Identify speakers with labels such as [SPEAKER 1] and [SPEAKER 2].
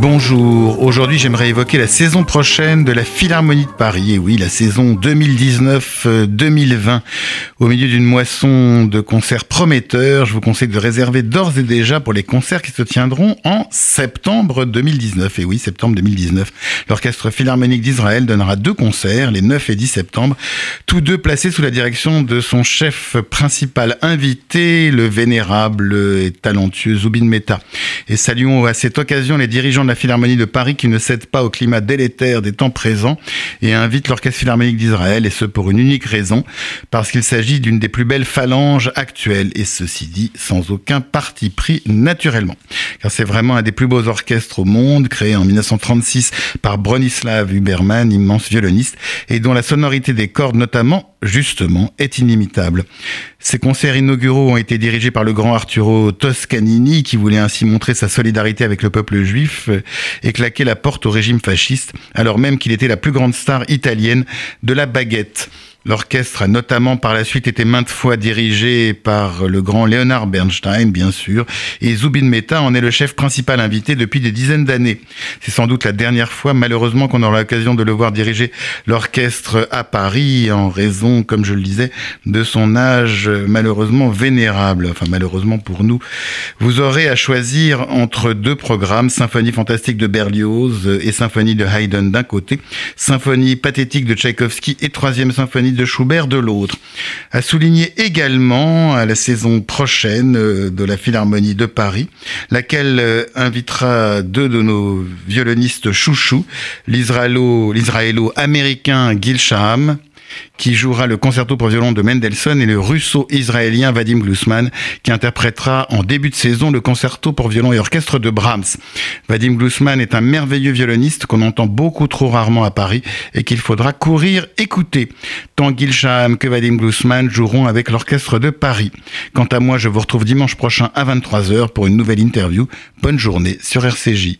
[SPEAKER 1] Bonjour, aujourd'hui j'aimerais évoquer la saison prochaine de la Philharmonie de Paris. Et oui, la saison 2019-2020. Au milieu d'une moisson de concerts prometteurs, je vous conseille de réserver d'ores et déjà pour les concerts qui se tiendront en septembre 2019. Et oui, septembre 2019. L'Orchestre Philharmonique d'Israël donnera deux concerts, les 9 et 10 septembre, tous deux placés sous la direction de son chef principal invité, le vénérable et talentueux Zubin Mehta. Et saluons à cette occasion les dirigeants la Philharmonie de Paris qui ne cède pas au climat délétère des temps présents et invite l'Orchestre Philharmonique d'Israël, et ce pour une unique raison, parce qu'il s'agit d'une des plus belles phalanges actuelles, et ceci dit sans aucun parti pris naturellement. Car c'est vraiment un des plus beaux orchestres au monde, créé en 1936 par Bronislav Huberman, immense violoniste, et dont la sonorité des cordes notamment justement, est inimitable. Ces concerts inauguraux ont été dirigés par le grand Arturo Toscanini, qui voulait ainsi montrer sa solidarité avec le peuple juif et claquer la porte au régime fasciste, alors même qu'il était la plus grande star italienne de la baguette. L'orchestre a notamment par la suite été maintes fois dirigé par le grand Leonard Bernstein, bien sûr, et Zubin Mehta en est le chef principal invité depuis des dizaines d'années. C'est sans doute la dernière fois, malheureusement, qu'on aura l'occasion de le voir diriger l'orchestre à Paris, en raison, comme je le disais, de son âge malheureusement vénérable. Enfin, malheureusement pour nous. Vous aurez à choisir entre deux programmes, Symphonie fantastique de Berlioz et Symphonie de Haydn d'un côté, Symphonie pathétique de Tchaïkovski et Troisième Symphonie Schubert de l'autre. À souligner également à la saison prochaine euh, de la Philharmonie de Paris, laquelle euh, invitera deux de nos violonistes chouchous, l'israélo-américain Gil Shaham qui jouera le concerto pour violon de Mendelssohn et le russo-israélien Vadim Glusman qui interprétera en début de saison le concerto pour violon et orchestre de Brahms. Vadim Glusman est un merveilleux violoniste qu'on entend beaucoup trop rarement à Paris et qu'il faudra courir écouter. Tant Gil Shaham que Vadim Glusman joueront avec l'orchestre de Paris. Quant à moi, je vous retrouve dimanche prochain à 23h pour une nouvelle interview. Bonne journée sur RCJ.